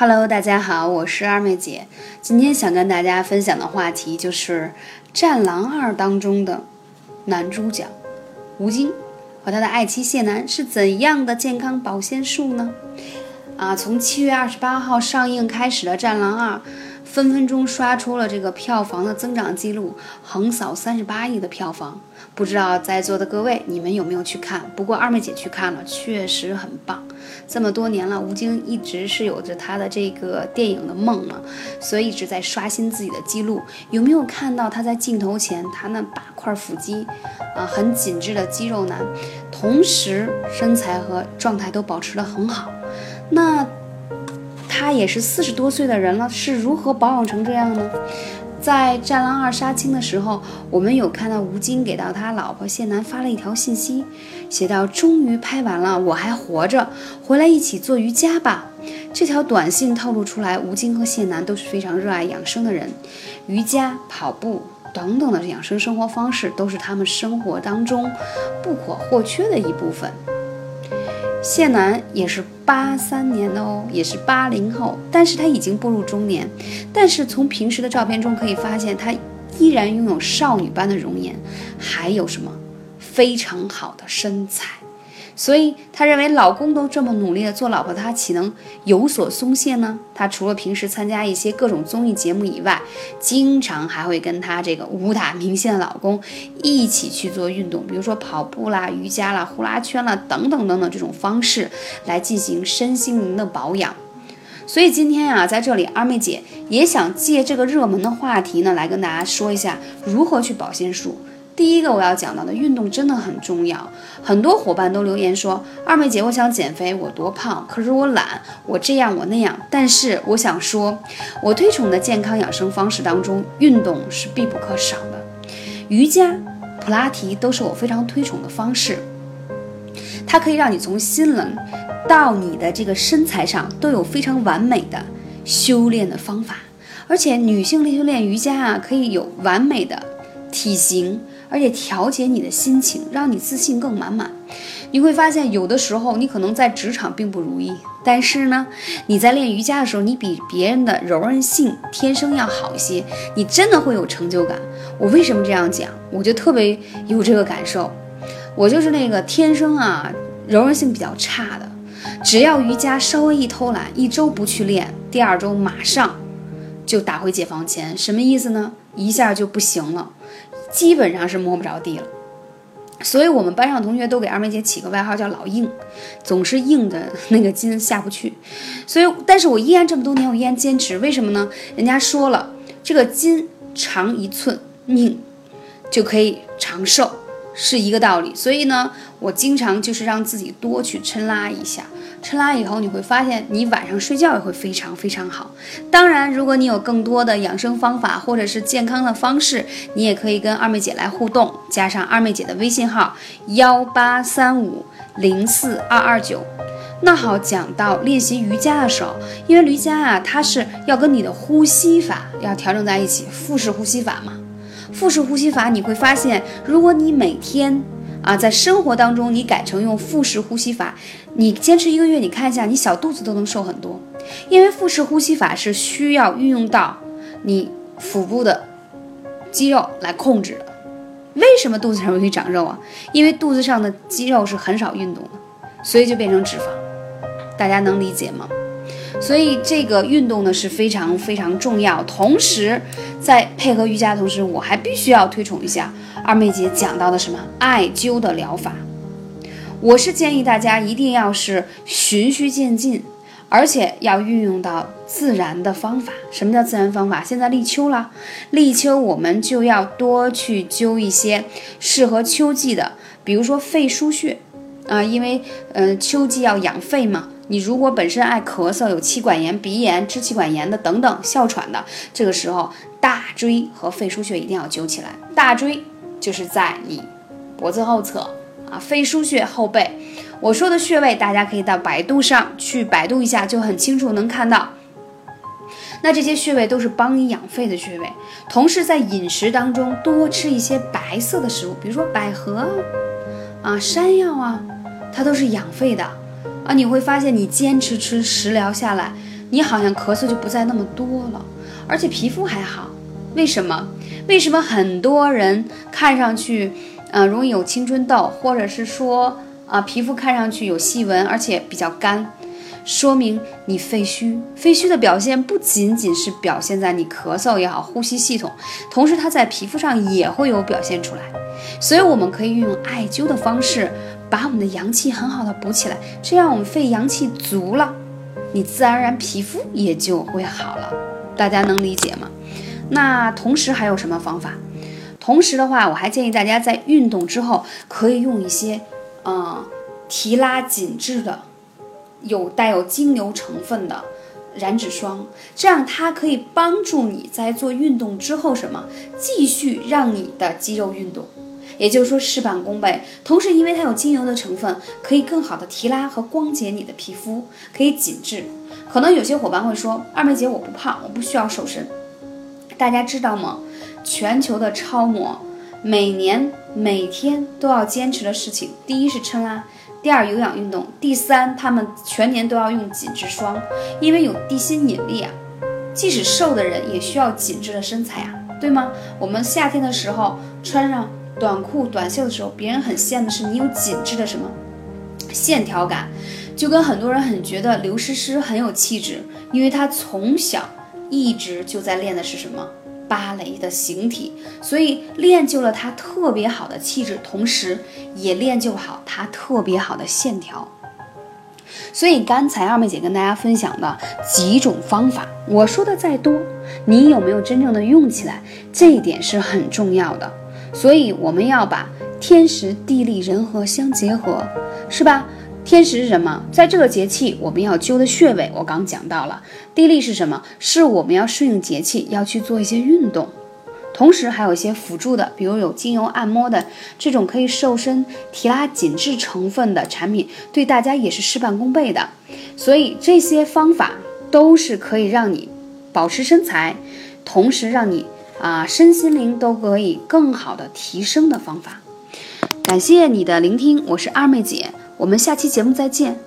Hello，大家好，我是二妹姐。今天想跟大家分享的话题就是《战狼二》当中的男主角吴京和他的爱妻谢楠是怎样的健康保鲜术呢？啊，从七月二十八号上映开始的《战狼二》。分分钟刷出了这个票房的增长记录，横扫三十八亿的票房。不知道在座的各位，你们有没有去看？不过二妹姐去看了，确实很棒。这么多年了，吴京一直是有着他的这个电影的梦嘛，所以一直在刷新自己的记录。有没有看到他在镜头前，他那八块腹肌，啊，很紧致的肌肉男，同时身材和状态都保持得很好。那。他也是四十多岁的人了，是如何保养成这样呢？在《战狼二》杀青的时候，我们有看到吴京给到他老婆谢楠发了一条信息，写道：“终于拍完了，我还活着，回来一起做瑜伽吧。”这条短信透露出来，吴京和谢楠都是非常热爱养生的人，瑜伽、跑步等等的养生生活方式都是他们生活当中不可或缺的一部分。谢楠也是八三年的哦，也是八零后，但是他已经步入中年。但是从平时的照片中可以发现，他依然拥有少女般的容颜，还有什么非常好的身材。所以，她认为老公都这么努力的做老婆，她岂能有所松懈呢？她除了平时参加一些各种综艺节目以外，经常还会跟她这个武打明星的老公一起去做运动，比如说跑步啦、瑜伽啦、呼啦圈啦等等等等这种方式来进行身心灵的保养。所以今天啊，在这里二妹姐也想借这个热门的话题呢，来跟大家说一下如何去保鲜术。第一个我要讲到的运动真的很重要，很多伙伴都留言说：“二妹姐，我想减肥，我多胖，可是我懒，我这样我那样。”但是我想说，我推崇的健康养生方式当中，运动是必不可少的。瑜伽、普拉提都是我非常推崇的方式，它可以让你从心灵到你的这个身材上都有非常完美的修炼的方法，而且女性练修炼瑜伽啊，可以有完美的体型。而且调节你的心情，让你自信更满满。你会发现，有的时候你可能在职场并不如意，但是呢，你在练瑜伽的时候，你比别人的柔韧性天生要好一些，你真的会有成就感。我为什么这样讲？我就特别有这个感受。我就是那个天生啊柔韧性比较差的，只要瑜伽稍微一偷懒，一周不去练，第二周马上就打回解放前。什么意思呢？一下就不行了。基本上是摸不着地了，所以我们班上同学都给二妹姐起个外号叫老硬，总是硬的那个筋下不去。所以，但是我依然这么多年，我依然坚持。为什么呢？人家说了，这个筋长一寸，命就可以长寿，是一个道理。所以呢，我经常就是让自己多去抻拉一下。抻拉以后，你会发现你晚上睡觉也会非常非常好。当然，如果你有更多的养生方法或者是健康的方式，你也可以跟二妹姐来互动，加上二妹姐的微信号幺八三五零四二二九。那好，讲到练习瑜伽的时候，因为瑜伽啊，它是要跟你的呼吸法要调整在一起，腹式呼吸法嘛。腹式呼吸法，你会发现，如果你每天啊，在生活当中，你改成用腹式呼吸法，你坚持一个月，你看一下，你小肚子都能瘦很多。因为腹式呼吸法是需要运用到你腹部的肌肉来控制的。为什么肚子上容易长肉啊？因为肚子上的肌肉是很少运动的，所以就变成脂肪。大家能理解吗？所以这个运动呢是非常非常重要。同时，在配合瑜伽的同时，我还必须要推崇一下。二妹姐讲到的什么艾灸的疗法，我是建议大家一定要是循序渐进，而且要运用到自然的方法。什么叫自然方法？现在立秋了，立秋我们就要多去灸一些适合秋季的，比如说肺腧穴啊，因为嗯秋季要养肺嘛。你如果本身爱咳嗽、有气管炎、鼻炎、支气管炎的等等哮喘的，这个时候大椎和肺腧穴一定要灸起来。大椎。就是在你脖子后侧啊，肺腧穴后背。我说的穴位，大家可以到百度上去百度一下，就很清楚能看到。那这些穴位都是帮你养肺的穴位。同时在饮食当中多吃一些白色的食物，比如说百合啊、山药啊，它都是养肺的啊。你会发现你坚持吃食疗下来，你好像咳嗽就不再那么多了，而且皮肤还好。为什么？为什么很多人看上去，呃，容易有青春痘，或者是说，啊，皮肤看上去有细纹，而且比较干？说明你肺虚，肺虚的表现不仅仅是表现在你咳嗽也好，呼吸系统，同时它在皮肤上也会有表现出来。所以我们可以运用艾灸的方式，把我们的阳气很好的补起来，这样我们肺阳气足了，你自然而然皮肤也就会好了。大家能理解吗？那同时还有什么方法？同时的话，我还建议大家在运动之后可以用一些，嗯，提拉紧致的。有带有精油成分的燃脂霜，这样它可以帮助你在做运动之后什么，继续让你的肌肉运动，也就是说事半功倍。同时，因为它有精油的成分，可以更好的提拉和光洁你的皮肤，可以紧致。可能有些伙伴会说，二妹姐我不胖，我不需要瘦身。大家知道吗？全球的超模每年每天都要坚持的事情，第一是称拉。第二，有氧运动；第三，他们全年都要用紧致霜，因为有地心引力啊。即使瘦的人也需要紧致的身材啊，对吗？我们夏天的时候穿上短裤、短袖的时候，别人很羡慕是你有紧致的什么线条感，就跟很多人很觉得刘诗诗很有气质，因为她从小一直就在练的是什么？芭蕾的形体，所以练就了她特别好的气质，同时也练就好她特别好的线条。所以刚才二妹姐跟大家分享的几种方法，我说的再多，你有没有真正的用起来？这一点是很重要的。所以我们要把天时地利人和相结合，是吧？天时是什么？在这个节气，我们要灸的穴位，我刚讲到了。地利是什么？是我们要顺应节气，要去做一些运动，同时还有一些辅助的，比如有精油按摩的这种可以瘦身、提拉紧致成分的产品，对大家也是事半功倍的。所以这些方法都是可以让你保持身材，同时让你啊身心灵都可以更好的提升的方法。感谢你的聆听，我是二妹姐。我们下期节目再见。